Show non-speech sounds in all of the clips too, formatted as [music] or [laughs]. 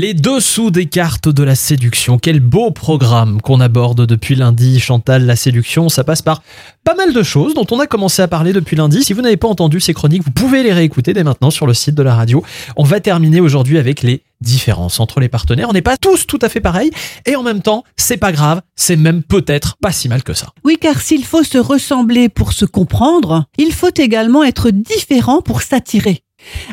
Les dessous des cartes de la séduction. Quel beau programme qu'on aborde depuis lundi. Chantal, la séduction, ça passe par pas mal de choses dont on a commencé à parler depuis lundi. Si vous n'avez pas entendu ces chroniques, vous pouvez les réécouter dès maintenant sur le site de la radio. On va terminer aujourd'hui avec les différences entre les partenaires. On n'est pas tous tout à fait pareils et en même temps, c'est pas grave, c'est même peut-être pas si mal que ça. Oui, car s'il faut se ressembler pour se comprendre, il faut également être différent pour s'attirer.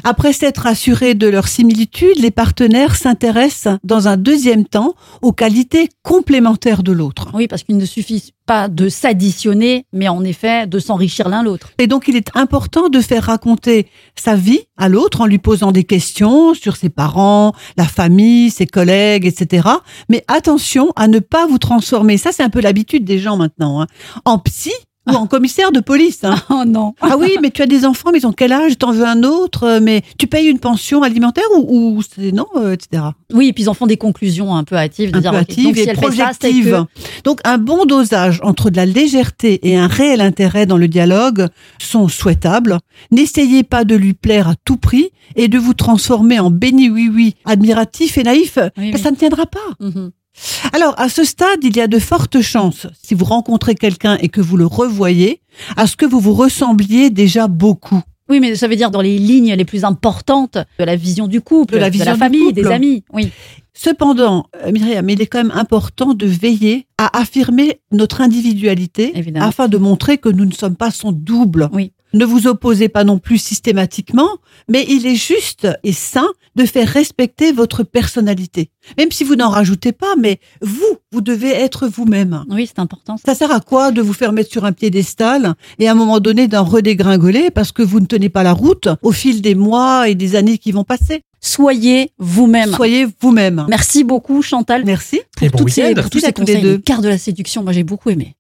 Après s'être assurés de leur similitude, les partenaires s'intéressent dans un deuxième temps aux qualités complémentaires de l'autre. Oui, parce qu'il ne suffit pas de s'additionner, mais en effet de s'enrichir l'un l'autre. Et donc il est important de faire raconter sa vie à l'autre en lui posant des questions sur ses parents, la famille, ses collègues, etc. Mais attention à ne pas vous transformer, ça c'est un peu l'habitude des gens maintenant, hein, en psy ou en commissaire de police. Hein. [laughs] Oh non. Ah oui, mais tu as des enfants, mais ils ont quel âge? T'en veux un autre? Euh, Mais tu payes une pension alimentaire ou, ou c'est non, euh, etc. Oui, et puis ils en font des conclusions un peu hâtives, de Un dire peu donc, et ça, que- un bon dosage entre de la légèreté et un réel intérêt dans le dialogue sont souhaitables. N'essayez pas de lui plaire à tout prix et de vous transformer en béni oui oui, admiratif et naïf. Oui, Ça oui. ne tiendra pas. Mhm. Alors, à ce stade, il y a de fortes chances, si vous rencontrez quelqu'un et que vous le revoyez, à ce que vous vous ressembliez déjà beaucoup. Oui, mais ça veut dire dans les lignes les plus importantes de la vision du couple, De la vision du famille, couple. des amis. Oui. Cependant, euh, Myriam, il est quand même important de veiller à affirmer notre individualité Évidemment. afin de montrer que nous ne sommes pas son double. Oui. Ne vous opposez pas non plus systématiquement, mais il est juste et sain de faire respecter votre personnalité. Même si vous n'en rajoutez pas, mais vous, vous devez être vous-même. Oui, c'est important. Ça sert à quoi de vous faire mettre sur un piédestal et à un moment donné d'en redégringoler parce que vous ne tenez pas la route au fil des mois et des années qui vont passer? Soyez vous-même. Soyez vous-même. Merci beaucoup, Chantal, Merci. Et bon toutes ces, pour tous ces conseils. deux. Cartes de la séduction, moi j'ai beaucoup aimé.